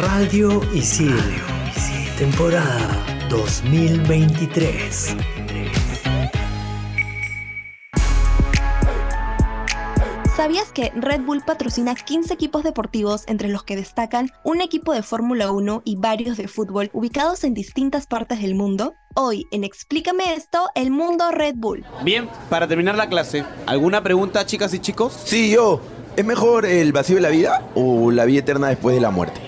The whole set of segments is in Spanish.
Radio Isil, temporada 2023. ¿Sabías que Red Bull patrocina 15 equipos deportivos entre los que destacan un equipo de Fórmula 1 y varios de fútbol ubicados en distintas partes del mundo? Hoy en Explícame esto, el mundo Red Bull. Bien, para terminar la clase, ¿alguna pregunta chicas y chicos? Sí, yo. ¿Es mejor el vacío de la vida o la vida eterna después de la muerte?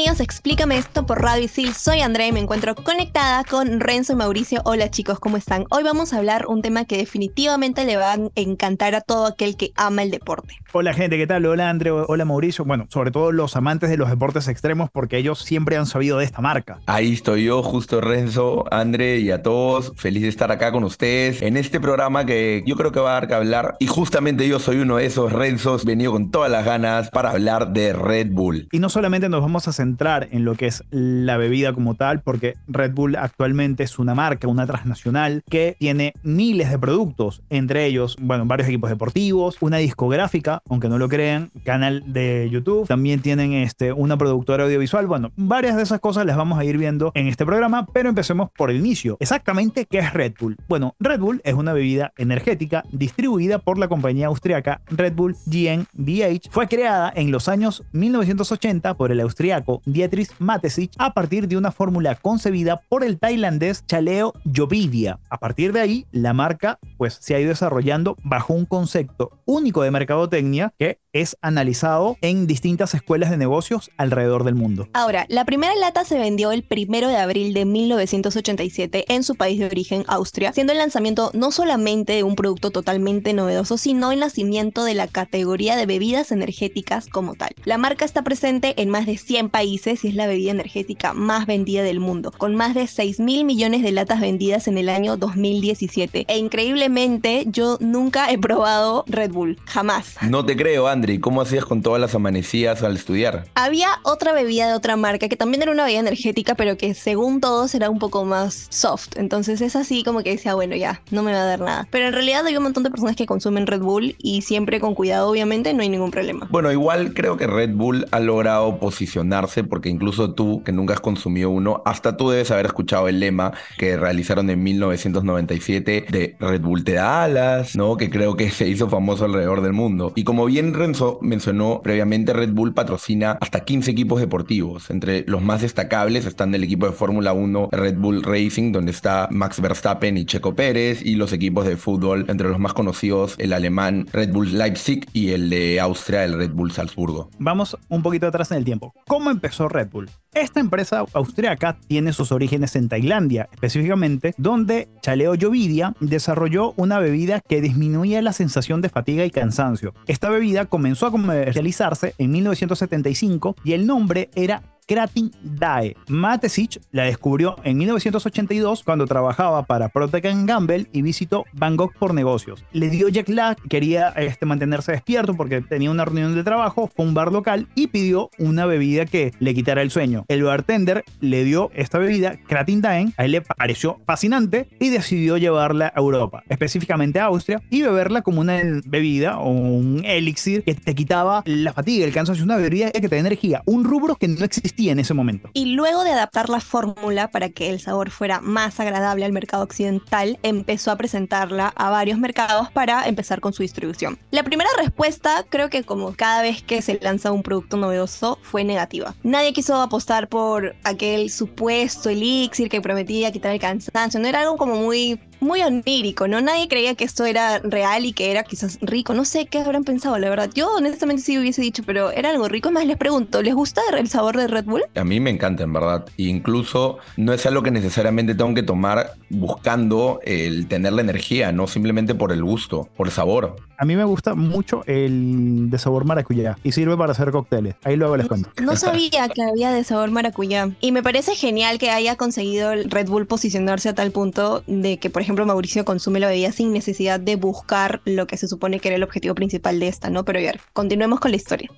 Bienvenidos a Explícame esto por Radio Isil. Soy Andrea y me encuentro conectada con Renzo y Mauricio. Hola chicos, ¿cómo están? Hoy vamos a hablar un tema que definitivamente le va a encantar a todo aquel que ama el deporte. Hola gente, ¿qué tal? Hola Andrea, hola Mauricio. Bueno, sobre todo los amantes de los deportes extremos porque ellos siempre han sabido de esta marca. Ahí estoy yo, justo Renzo, André y a todos. Feliz de estar acá con ustedes en este programa que yo creo que va a dar que hablar. Y justamente yo soy uno de esos Renzos, venido con todas las ganas para hablar de Red Bull. Y no solamente nos vamos a centrar en lo que es la bebida como tal, porque Red Bull actualmente es una marca, una transnacional que tiene miles de productos, entre ellos, bueno, varios equipos deportivos, una discográfica, aunque no lo crean, canal de YouTube, también tienen este, una productora audiovisual, bueno, varias de esas cosas las vamos a ir viendo en este programa, pero empecemos por el inicio. Exactamente, ¿qué es Red Bull? Bueno, Red Bull es una bebida energética distribuida por la compañía austriaca Red Bull GmbH. Fue creada en los años 1980 por el austriaco Dietrich Mateschitz a partir de una fórmula concebida por el tailandés Chaleo Jovidia. A partir de ahí, la marca pues se ha ido desarrollando bajo un concepto único de mercadotecnia que es analizado en distintas escuelas de negocios alrededor del mundo. Ahora, la primera lata se vendió el primero de abril de 1987 en su país de origen, Austria, siendo el lanzamiento no solamente de un producto totalmente novedoso, sino el nacimiento de la categoría de bebidas energéticas como tal. La marca está presente en más de 100 países y es la bebida energética más vendida del mundo, con más de 6 mil millones de latas vendidas en el año 2017. E increíblemente, yo nunca he probado Red Bull, jamás. No te creo, ¿Cómo hacías con todas las amanecidas al estudiar? Había otra bebida de otra marca que también era una bebida energética, pero que según todos era un poco más soft. Entonces es así como que decía, bueno, ya, no me va a dar nada. Pero en realidad hay un montón de personas que consumen Red Bull y siempre con cuidado, obviamente, no hay ningún problema. Bueno, igual creo que Red Bull ha logrado posicionarse porque incluso tú, que nunca has consumido uno, hasta tú debes haber escuchado el lema que realizaron en 1997 de Red Bull te da alas, ¿no? Que creo que se hizo famoso alrededor del mundo. Y como bien Mencionó previamente, Red Bull patrocina hasta 15 equipos deportivos. Entre los más destacables están el equipo de Fórmula 1 Red Bull Racing, donde está Max Verstappen y Checo Pérez, y los equipos de fútbol, entre los más conocidos, el alemán Red Bull Leipzig y el de Austria, el Red Bull Salzburgo. Vamos un poquito atrás en el tiempo. ¿Cómo empezó Red Bull? Esta empresa austriaca tiene sus orígenes en Tailandia, específicamente donde Chaleo Jovidia desarrolló una bebida que disminuía la sensación de fatiga y cansancio. Esta bebida comenzó a comercializarse en 1975 y el nombre era Kratin Dae. Matesich la descubrió en 1982 cuando trabajaba para Procter Gamble y visitó Bangkok por negocios. Le dio jet lag, quería este, mantenerse despierto porque tenía una reunión de trabajo, fue a un bar local y pidió una bebida que le quitara el sueño. El bartender le dio esta bebida, Kratin Dae, a él le pareció fascinante y decidió llevarla a Europa, específicamente a Austria, y beberla como una bebida o un elixir que te quitaba la fatiga, el cansancio, una bebida que te da energía, un rubro que no existía en ese momento. Y luego de adaptar la fórmula para que el sabor fuera más agradable al mercado occidental, empezó a presentarla a varios mercados para empezar con su distribución. La primera respuesta, creo que como cada vez que se lanza un producto novedoso, fue negativa. Nadie quiso apostar por aquel supuesto elixir que prometía quitar el cansancio, no era algo como muy muy onírico, ¿no? Nadie creía que esto era real y que era quizás rico. No sé qué habrán pensado, la verdad. Yo honestamente sí hubiese dicho, pero era algo rico. Más, les pregunto, ¿les gusta el sabor de Red Bull? A mí me encanta, en verdad. Incluso no es algo que necesariamente tengo que tomar buscando el tener la energía, no simplemente por el gusto, por el sabor. A mí me gusta mucho el de sabor maracuyá y sirve para hacer cócteles. Ahí luego les cuento. No sabía que había de sabor maracuyá. Y me parece genial que haya conseguido el Red Bull posicionarse a tal punto de que, por ejemplo, Mauricio consume la bebida sin necesidad de buscar lo que se supone que era el objetivo principal de esta, ¿no? Pero a ver, continuemos con la historia.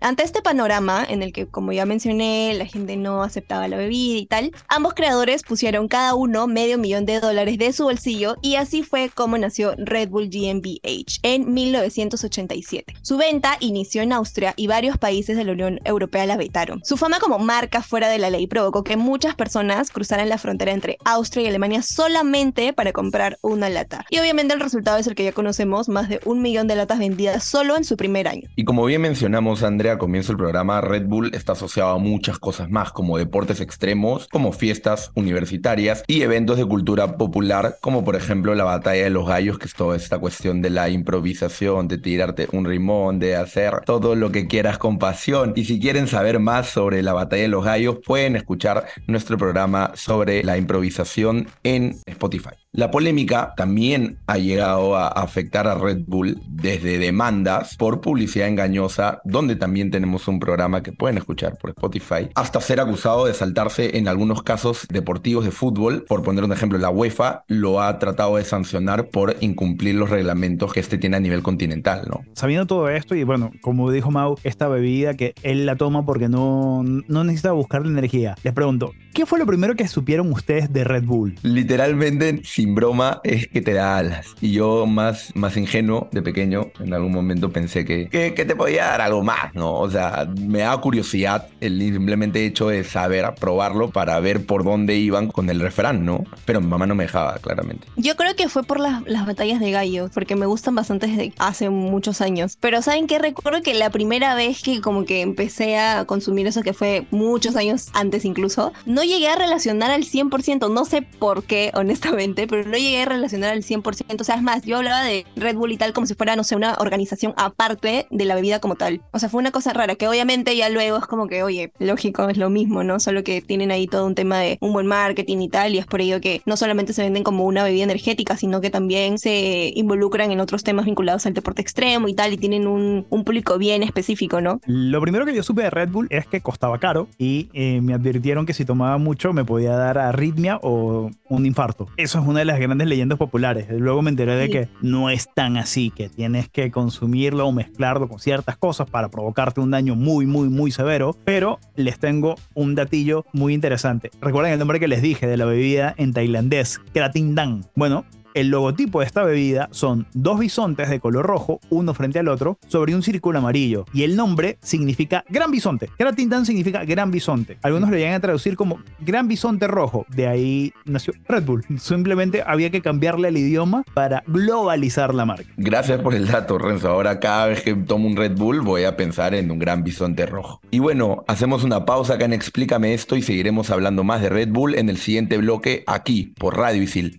Ante este panorama en el que, como ya mencioné, la gente no aceptaba la bebida y tal, ambos creadores pusieron cada uno medio de dólares de su bolsillo y así fue como nació Red Bull GmbH en 1987. Su venta inició en Austria y varios países de la Unión Europea la vetaron. Su fama como marca fuera de la ley provocó que muchas personas cruzaran la frontera entre Austria y Alemania solamente para comprar una lata. Y obviamente el resultado es el que ya conocemos, más de un millón de latas vendidas solo en su primer año. Y como bien mencionamos, Andrea, comienzo del programa, Red Bull está asociado a muchas cosas más, como deportes extremos, como fiestas universitarias y eventos de cultura popular, como por ejemplo la batalla de los gallos, que es toda esta cuestión de la improvisación, de tirarte un rimón, de hacer todo lo que quieras con pasión. Y si quieren saber más sobre la batalla de los gallos, pueden escuchar nuestro programa sobre la improvisación en Spotify. La polémica también ha llegado a afectar a Red Bull desde demandas por publicidad engañosa, donde también tenemos un programa que pueden escuchar por Spotify, hasta ser acusado de saltarse en algunos casos deportivos de fútbol. Por poner un ejemplo, la UEFA lo ha tratado de sancionar por incumplir los reglamentos que este tiene a nivel continental, ¿no? Sabiendo todo esto, y bueno, como dijo Mau, esta bebida que él la toma porque no, no necesita buscar la energía. Les pregunto, ¿qué fue lo primero que supieron ustedes de Red Bull? Literalmente, sin broma, es que te da alas. Y yo, más, más ingenuo de pequeño, en algún momento pensé que, que, que te podía dar algo más, ¿no? O sea, me da curiosidad el simplemente hecho de saber probarlo para ver por dónde iban con el refrán, ¿no? Pero mi mamá no me dejaba, claramente. Yo creo que fue por las, las batallas de gallos, porque me gustan bastante desde hace muchos años. Pero ¿saben qué? Recuerdo que la primera vez que como que empecé a consumir eso, que fue muchos años antes incluso, no llegué a relacionar al 100%, no sé por qué, honestamente, pero no llegué a relacionar al 100%. O sea, es más, yo hablaba de Red Bull y tal como si fuera, no sé, una organización aparte de la bebida como tal. O sea, fue una cosa rara, que obviamente ya luego es como que, oye, lógico, es lo mismo, ¿no? Solo que tienen ahí todo un tema de un buen marketing y tal, y es por ello que no solamente se venden como una bebida energética, sino que también se involucran en otros temas vinculados al deporte extremo y tal, y tienen un, un público bien específico, ¿no? Lo primero que yo supe de Red Bull es que costaba caro y eh, me advirtieron que si tomaba mucho me podía dar arritmia o un infarto. Eso es una de las grandes leyendas populares. Luego me enteré de que no es tan así, que tienes que consumirlo o mezclarlo con ciertas cosas para provocarte un daño muy, muy, muy severo. Pero les tengo un datillo muy interesante. Recuerden el nombre que les dije de la bebida en tailandés, Kratin Bueno, el logotipo de esta bebida son dos bisontes de color rojo, uno frente al otro, sobre un círculo amarillo. Y el nombre significa gran bisonte. Kratindan significa gran bisonte. Algunos lo llegan a traducir como gran bisonte rojo. De ahí nació Red Bull. Simplemente había que cambiarle el idioma para globalizar la marca. Gracias por el dato, Renzo. Ahora cada vez que tomo un Red Bull voy a pensar en un gran bisonte rojo. Y bueno, hacemos una pausa acá en Explícame esto y seguiremos hablando más de Red Bull en el siguiente bloque aquí por Radio Isil.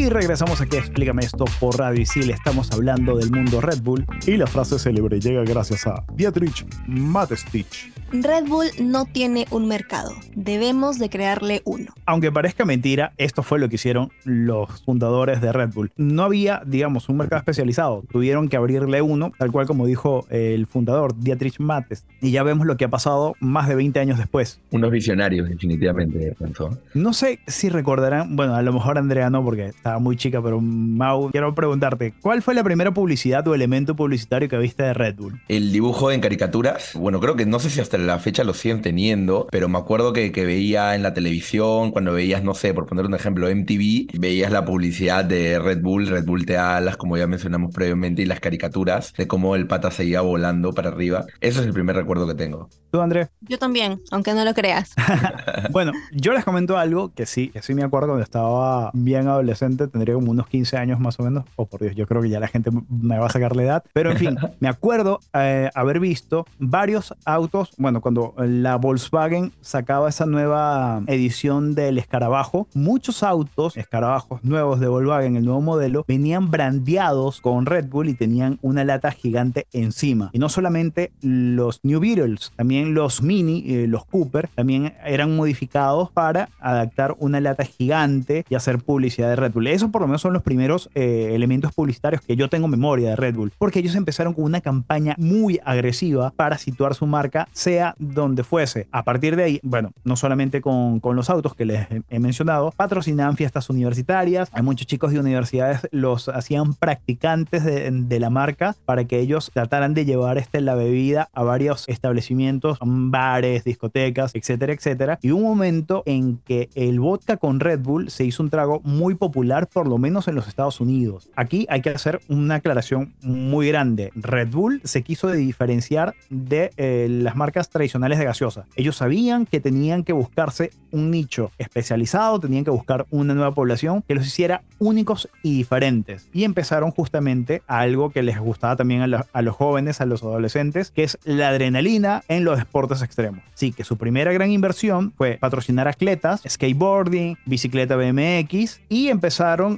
Y regresamos aquí a Explícame esto por Radio Isil. Estamos hablando del mundo Red Bull. Y la frase célebre llega gracias a Dietrich Matestich. Red Bull no tiene un mercado, debemos de crearle uno. Aunque parezca mentira, esto fue lo que hicieron los fundadores de Red Bull. No había, digamos, un mercado especializado. Tuvieron que abrirle uno, tal cual como dijo el fundador, Dietrich Mattes. Y ya vemos lo que ha pasado más de 20 años después. Unos visionarios, definitivamente, Renzo. No sé si recordarán, bueno, a lo mejor Andrea no, porque estaba muy chica, pero Mau, quiero preguntarte, ¿cuál fue la primera publicidad o elemento publicitario que viste de Red Bull? El dibujo en caricaturas, bueno, creo que no sé si hasta la fecha lo siguen teniendo, pero me acuerdo que, que veía en la televisión, cuando veías, no sé, por poner un ejemplo, MTV, veías la publicidad de Red Bull, Red Bull te alas, como ya mencionamos previamente, y las caricaturas de cómo el pata seguía volando para arriba. Eso es el primer recuerdo que tengo. ¿Tú, Andrés? Yo también, aunque no lo creas. Bueno, yo les comento algo que sí, que sí me acuerdo cuando estaba bien adolescente, tendría como unos 15 años más o menos. Oh, por Dios, yo creo que ya la gente me va a sacar la edad. Pero en fin, me acuerdo eh, haber visto varios autos, bueno, bueno, cuando la Volkswagen sacaba esa nueva edición del escarabajo, muchos autos, escarabajos nuevos de Volkswagen, el nuevo modelo, venían brandeados con Red Bull y tenían una lata gigante encima. Y no solamente los New Beetles, también los Mini, eh, los Cooper, también eran modificados para adaptar una lata gigante y hacer publicidad de Red Bull. Esos por lo menos son los primeros eh, elementos publicitarios que yo tengo memoria de Red Bull, porque ellos empezaron con una campaña muy agresiva para situar su marca, sea donde fuese. A partir de ahí, bueno, no solamente con, con los autos que les he mencionado, patrocinaban fiestas universitarias, hay muchos chicos de universidades los hacían practicantes de, de la marca para que ellos trataran de llevar este, la bebida a varios establecimientos, bares, discotecas, etcétera, etcétera. Y un momento en que el vodka con Red Bull se hizo un trago muy popular, por lo menos en los Estados Unidos. Aquí hay que hacer una aclaración muy grande. Red Bull se quiso diferenciar de eh, las marcas tradicionales de gaseosa. Ellos sabían que tenían que buscarse un nicho especializado, tenían que buscar una nueva población que los hiciera únicos y diferentes. Y empezaron justamente a algo que les gustaba también a, los jóvenes, a los adolescentes, que es la adrenalina en los deportes extremos. Sí, que su primera gran inversión fue patrocinar atletas, skateboarding, bicicleta BMX y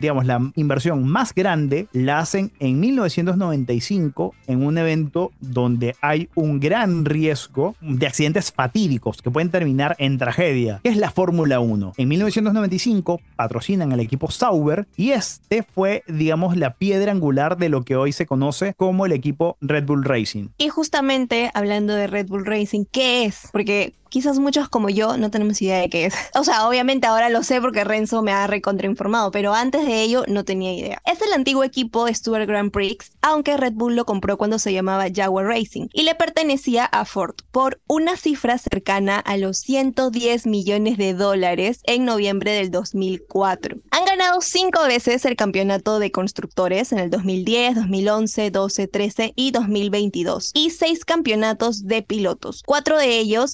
digamos, la inversión más grande la hacen en 1995 en un evento donde hay un gran riesgo de accidentes fatídicos que pueden terminar en tragedia, que es la Fórmula 1. En 1995 patrocinan al equipo Sauber y este fue, digamos, la piedra angular de lo que hoy se conoce como el equipo Red Bull Racing. Y justamente hablando de Red Bull Racing, ¿qué es? Porque quizás muchos como yo no tenemos idea de qué es. O sea, obviamente ahora lo sé porque Renzo me ha recontrainformado, pero antes de ello no tenía idea. Es el antiguo equipo Stuart Grand Prix, aunque Red Bull lo compró cuando se llamaba Jaguar Racing y le pertenecía a Ford por una cifra cercana a los 110 millones de dólares en noviembre del 2004. Han ganado cinco veces el campeonato de constructores en el 2010, 2011, 12, 13 y 2022 y seis campeonatos de pilotos, cuatro de ellos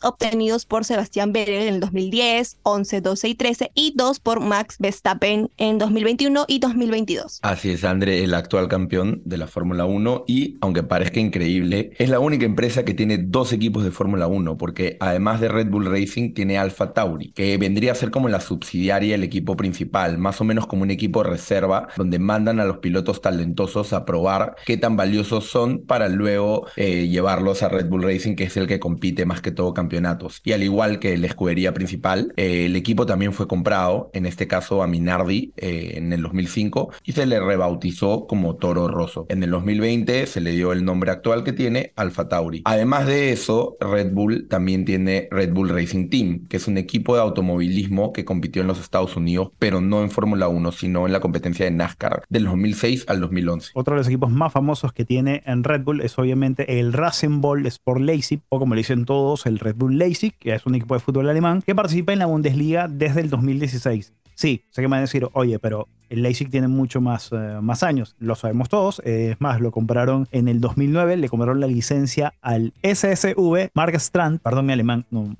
por Sebastián Vettel en el 2010, 11, 12 y 13 y dos por Max Verstappen en 2021 y 2022. Así es, André, el actual campeón de la Fórmula 1 y, aunque parezca increíble, es la única empresa que tiene dos equipos de Fórmula 1 porque además de Red Bull Racing tiene Alfa Tauri, que vendría a ser como la subsidiaria del equipo principal, más o menos como un equipo reserva donde mandan a los pilotos talentosos a probar qué tan valiosos son para luego eh, llevarlos a Red Bull Racing, que es el que compite más que todo campeonatos. Y al igual que la escudería principal, eh, el equipo también fue comprado, en este caso a Minardi, eh, en el 2005, y se le rebautizó como Toro Rosso. En el 2020 se le dio el nombre actual que tiene, Alfa Tauri. Además de eso, Red Bull también tiene Red Bull Racing Team, que es un equipo de automovilismo que compitió en los Estados Unidos, pero no en Fórmula 1, sino en la competencia de NASCAR, del 2006 al 2011. Otro de los equipos más famosos que tiene en Red Bull es obviamente el Racing Ball Sport Leipzig, o como le dicen todos, el Red Bull Que es un equipo de fútbol alemán, que participa en la Bundesliga desde el 2016. Sí, sé que me van a decir, oye, pero el Leipzig tiene mucho más, uh, más años, lo sabemos todos. Eh, es más, lo compraron en el 2009, le compraron la licencia al SSV Mark Strand, perdón mi alemán, no,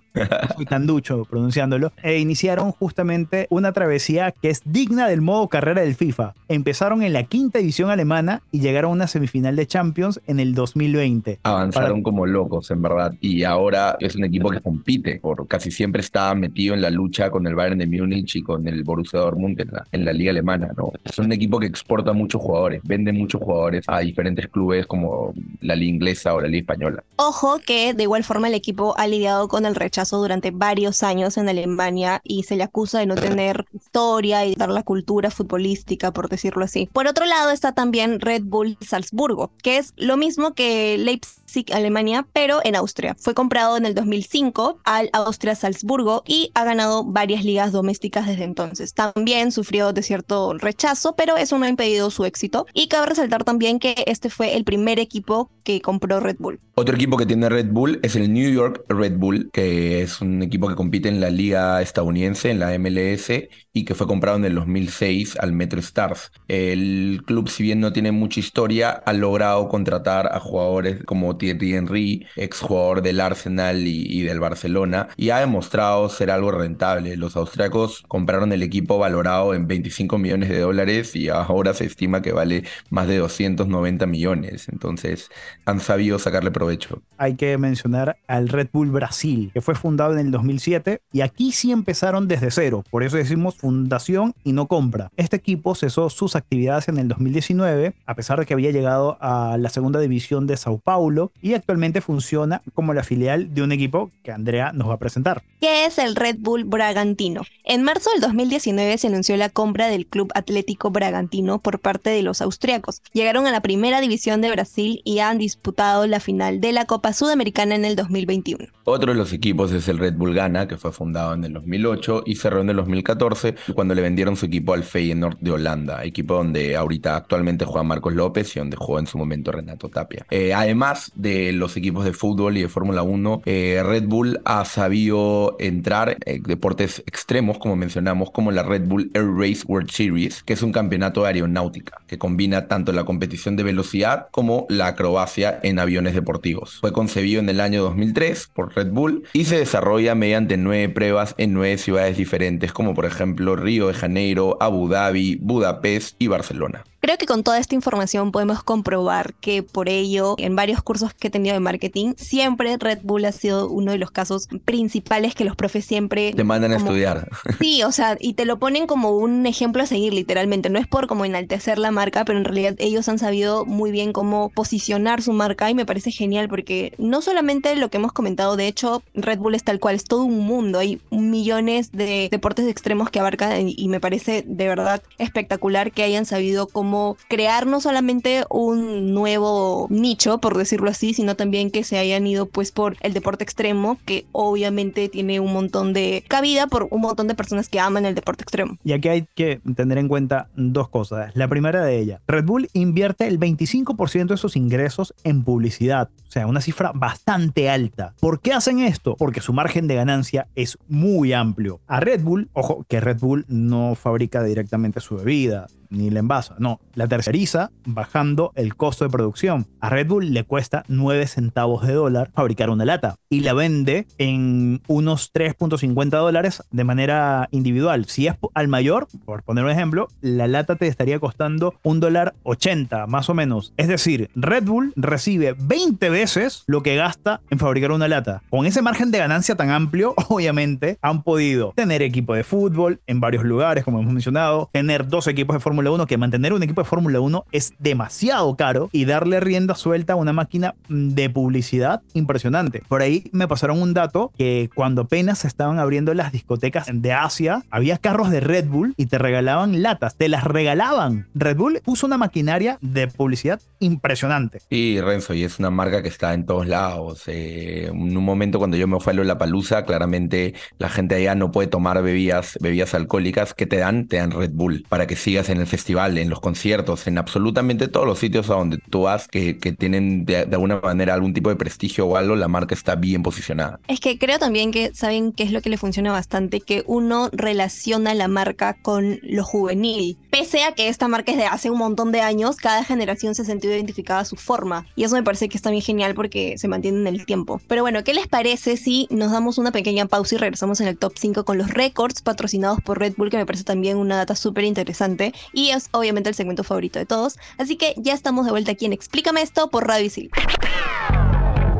soy tan ducho pronunciándolo, e iniciaron justamente una travesía que es digna del modo carrera del FIFA. Empezaron en la quinta división alemana y llegaron a una semifinal de Champions en el 2020. Avanzaron como locos, en verdad, y ahora es un equipo que compite, por casi siempre está metido en la lucha con el Bayern de Múnich y con el Borussia Dortmund en la, en la liga alemana, Es un equipo que exporta muchos jugadores, vende muchos jugadores a diferentes clubes como la liga inglesa o la liga española. Ojo que de igual forma el equipo ha lidiado con el rechazo durante varios años en Alemania y se le acusa de no tener historia y dar la cultura futbolística, por decirlo así. Por otro lado está también Red Bull Salzburgo, que es lo mismo que Leipzig, Alemania, pero en Austria. Fue comprado en el 2005 al Austria Salzburgo y ha ganado varias ligas domésticas desde entonces. También sufrió de cierto rechazo, pero eso no ha impedido su éxito. Y cabe resaltar también que este fue el primer equipo que compró Red Bull. Otro equipo que tiene Red Bull es el New York Red Bull, que es un equipo que compite en la liga estadounidense, en la MLS, y que fue comprado en el 2006 al Metro Stars. El club, si bien no tiene mucha historia, ha logrado contratar a jugadores como Thierry Henry, exjugador del Arsenal y, y del Barcelona, y ha demostrado ser algo rentable. Los austriacos compraron el equipo valorado en 25 millones de dólares y ahora se estima que vale más de 290 millones. Entonces, han sabido sacarle provecho. Hay que mencionar al Red Bull Brasil, que fue fundado en el 2007 y aquí sí empezaron desde cero, por eso decimos fundación y no compra. Este equipo cesó sus actividades en el 2019, a pesar de que había llegado a la segunda división de Sao Paulo y actualmente funciona como la filial de un equipo que Andrea nos va a presentar. ¿Qué es el Red Bull Bragantino? En marzo del 2019 se anunció la compra del Club Atlético Bragantino por parte de los austriacos. Llegaron a la primera división de Brasil y han disputado la final de la Copa Sudamericana en el 2021. Otro de los equipos es el Red Bull Ghana, que fue fundado en el 2008 y cerró en el 2014 cuando le vendieron su equipo al Feyenoord de Holanda, equipo donde ahorita actualmente juega Marcos López y donde jugó en su momento Renato Tapia. Eh, además de los equipos de fútbol y de Fórmula 1, eh, Red Bull ha sabido entrar en deportes extremos, como mencionamos, como la Red Bull Air Race World Series, que es un campeonato de aeronáutica que combina tanto la competición de velocidad como la acrobacia en aviones deportivos. Fue concebido en el año 2003 por Red Bull y se desarrolla mediante nueve pruebas en nueve ciudades diferentes, como por ejemplo Río de Janeiro, Abu Dhabi, Budapest y Barcelona. Creo que con toda esta información podemos comprobar que por ello, en varios cursos que he tenido de marketing, siempre Red Bull ha sido uno de los casos principales que los profes siempre... Te mandan a estudiar. Sí, o sea, y te lo ponen como un ejemplo a seguir literalmente. No es por como enaltecer la marca, pero en realidad ellos han sabido muy bien cómo posicionar su marca y me parece genial porque no solamente lo que hemos comentado, de hecho, Red Bull es tal cual, es todo un mundo. Hay millones de deportes extremos que abarcan y me parece de verdad espectacular que hayan sabido cómo crear no solamente un nuevo nicho, por decirlo así, sino también que se hayan ido pues por el deporte extremo, que obviamente tiene un montón de cabida por un montón de personas que aman el deporte extremo. Y aquí hay que tener en cuenta dos cosas. La primera de ellas, Red Bull invierte el 25% de sus ingresos en publicidad, o sea, una cifra bastante alta. ¿Por qué hacen esto? Porque su margen de ganancia es muy amplio. A Red Bull, ojo, que Red Bull no fabrica directamente su bebida, ni la envasa, no, la terceriza bajando el costo de producción. A Red Bull le cuesta 9 centavos de dólar fabricar una lata y la vende en unos 3.50 dólares de manera individual. Si es al mayor, por poner un ejemplo, la lata te estaría costando un dólar 80 más o menos. Es decir, Red Bull recibe 20 veces lo que gasta en fabricar una lata. Con ese margen de ganancia tan amplio, obviamente han podido tener equipo de fútbol en varios lugares, como hemos mencionado, tener dos equipos de Fórmula 1, que mantener un equipo de Fórmula 1 es demasiado caro y darle rienda suelta a una máquina de publicidad impresionante. Por ahí me pasaron un dato que cuando apenas se estaban abriendo las discotecas de Asia, había carros de Red Bull y te regalaban latas, te las regalaban. Red Bull puso una maquinaria de publicidad impresionante. Y Renzo, y es una marca que está en todos lados. Eh, en un momento cuando yo me fui a la palusa, claramente la gente allá no puede tomar bebidas, bebidas alcohólicas que te dan, te dan Red Bull para que sigas en el festival, en los conciertos, en absolutamente todos los sitios a donde tú vas que, que tienen de, de, alguna manera algún tipo de prestigio o algo, la marca está bien posicionada. Es que creo también que saben qué es lo que le funciona bastante, que uno relaciona la marca con lo juvenil. Pese a que esta marca es de hace un montón de años, cada generación se ha sentido identificada a su forma. Y eso me parece que está bien genial porque se mantiene en el tiempo. Pero bueno, ¿qué les parece si nos damos una pequeña pausa y regresamos en el top 5 con los récords patrocinados por Red Bull, que me parece también una data súper interesante y es obviamente el segmento favorito de todos. Así que ya estamos de vuelta aquí en Explícame esto por Radio Isil.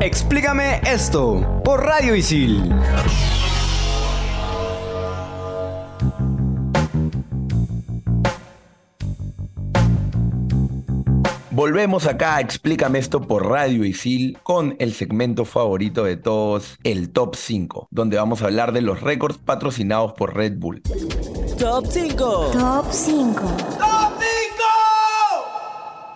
Explícame esto por Radio Isil. Volvemos acá, explícame esto por Radio Isil con el segmento favorito de todos, el Top 5, donde vamos a hablar de los récords patrocinados por Red Bull. Top 5. Top 5.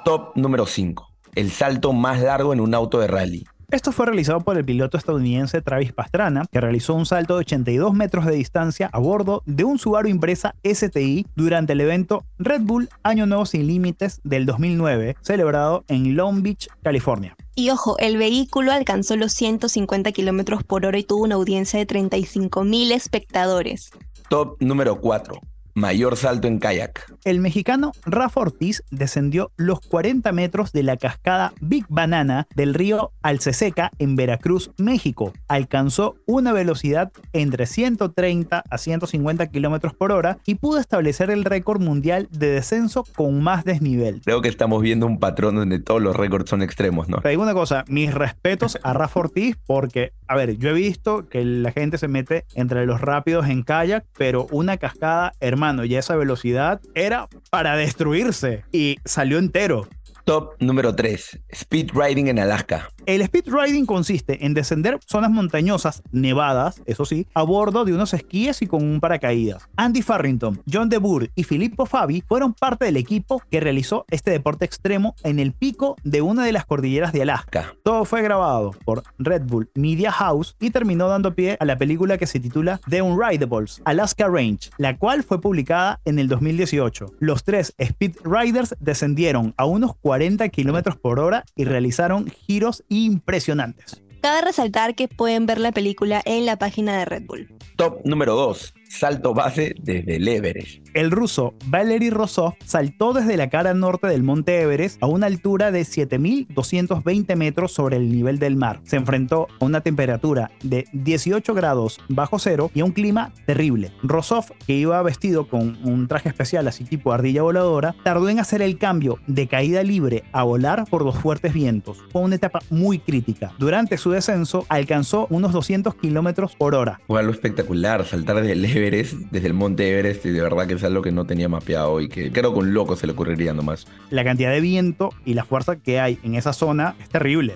Top número 5. El salto más largo en un auto de rally. Esto fue realizado por el piloto estadounidense Travis Pastrana, que realizó un salto de 82 metros de distancia a bordo de un Subaru Impresa STI durante el evento Red Bull Año Nuevo Sin Límites del 2009, celebrado en Long Beach, California. Y ojo, el vehículo alcanzó los 150 kilómetros por hora y tuvo una audiencia de 35 mil espectadores. Top número 4. Mayor salto en kayak. El mexicano Rafa Ortiz descendió los 40 metros de la cascada Big Banana del río Alceseca en Veracruz, México. Alcanzó una velocidad entre 130 a 150 kilómetros por hora y pudo establecer el récord mundial de descenso con más desnivel. Creo que estamos viendo un patrón donde todos los récords son extremos, ¿no? Te digo una cosa, mis respetos a Rafa Ortiz porque, a ver, yo he visto que la gente se mete entre los rápidos en kayak, pero una cascada, hermano, y esa velocidad era para destruirse y salió entero. Top número 3. Speed riding en Alaska. El speed riding consiste en descender zonas montañosas, nevadas, eso sí, a bordo de unos esquíes y con un paracaídas. Andy Farrington, John DeBoer y Filippo Fabi fueron parte del equipo que realizó este deporte extremo en el pico de una de las cordilleras de Alaska. Todo fue grabado por Red Bull Media House y terminó dando pie a la película que se titula The Unridables, Alaska Range, la cual fue publicada en el 2018. Los tres speed riders descendieron a unos 40 kilómetros por hora y realizaron giros impresionantes. Cabe resaltar que pueden ver la película en la página de Red Bull. Top número 2. Salto base desde el Everest. El ruso Valery Rosov saltó desde la cara norte del monte Everest a una altura de 7.220 metros sobre el nivel del mar. Se enfrentó a una temperatura de 18 grados bajo cero y a un clima terrible. Rosov, que iba vestido con un traje especial así tipo ardilla voladora, tardó en hacer el cambio de caída libre a volar por los fuertes vientos. Fue una etapa muy crítica. Durante su descenso alcanzó unos 200 kilómetros por hora. Fue algo espectacular saltar desde el Everest, desde el monte Everest, y de verdad que es algo que no tenía mapeado y que creo que un loco se le ocurriría nomás. La cantidad de viento y la fuerza que hay en esa zona es terrible.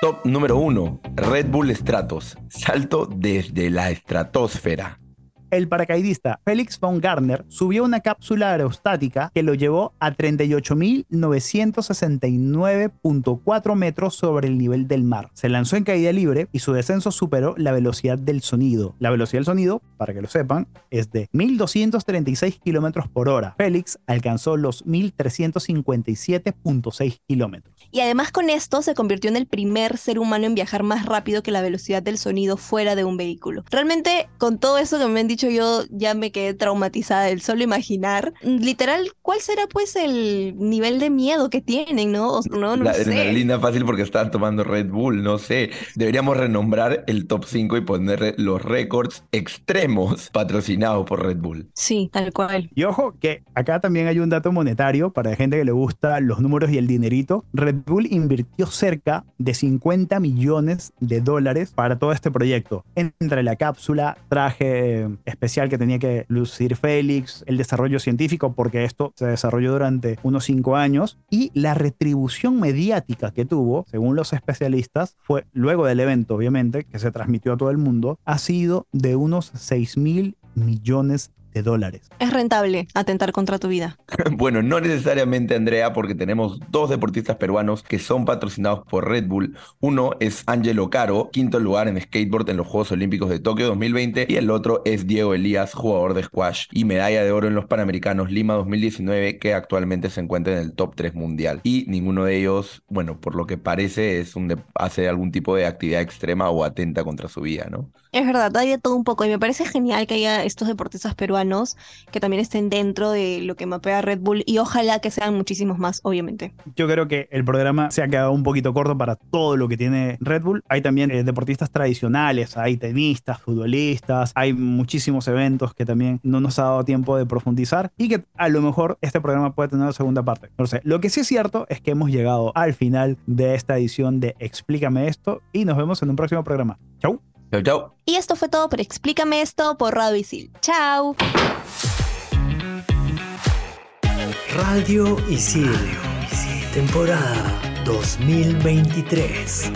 Top número 1. Red Bull Stratos. Salto desde la estratosfera. El paracaidista Felix von Garner subió una cápsula aerostática que lo llevó a 38.969.4 metros sobre el nivel del mar. Se lanzó en caída libre y su descenso superó la velocidad del sonido. La velocidad del sonido, para que lo sepan, es de 1.236 kilómetros por hora. Félix alcanzó los 1.357.6 kilómetros. Y además con esto se convirtió en el primer ser humano en viajar más rápido que la velocidad del sonido fuera de un vehículo. Realmente, con todo eso que me han dicho yo ya me quedé traumatizada del solo imaginar. Literal, ¿cuál será pues el nivel de miedo que tienen, no? O- no, no la sé. adrenalina fácil porque estaban tomando Red Bull, no sé. Deberíamos renombrar el top 5 y poner los récords extremos patrocinados por Red Bull. Sí, tal cual. Y ojo que acá también hay un dato monetario para la gente que le gusta los números y el dinerito. Red Bull invirtió cerca de 50 millones de dólares para todo este proyecto. Entre la cápsula, traje especial que tenía que lucir Félix, el desarrollo científico, porque esto se desarrolló durante unos 5 años, y la retribución mediática que tuvo, según los especialistas, fue luego del evento, obviamente, que se transmitió a todo el mundo, ha sido de unos 6 mil millones de dólares. Es rentable atentar contra tu vida. Bueno, no necesariamente Andrea, porque tenemos dos deportistas peruanos que son patrocinados por Red Bull. Uno es Angelo Caro, quinto lugar en skateboard en los Juegos Olímpicos de Tokio 2020, y el otro es Diego Elías, jugador de squash y medalla de oro en los Panamericanos Lima 2019, que actualmente se encuentra en el top 3 mundial. Y ninguno de ellos, bueno, por lo que parece, es un de- hace algún tipo de actividad extrema o atenta contra su vida, ¿no? Es verdad, hay de todo un poco y me parece genial que haya estos deportistas peruanos que también estén dentro de lo que mapea Red Bull y ojalá que sean muchísimos más, obviamente. Yo creo que el programa se ha quedado un poquito corto para todo lo que tiene Red Bull. Hay también eh, deportistas tradicionales, hay tenistas, futbolistas, hay muchísimos eventos que también no nos ha dado tiempo de profundizar y que a lo mejor este programa puede tener una segunda parte. No sé, lo que sí es cierto es que hemos llegado al final de esta edición de Explícame esto y nos vemos en un próximo programa. Chau. Chau, chau. Y esto fue todo por Explícame esto por Radio Isil. Chao. Radio Isil. Temporada 2023.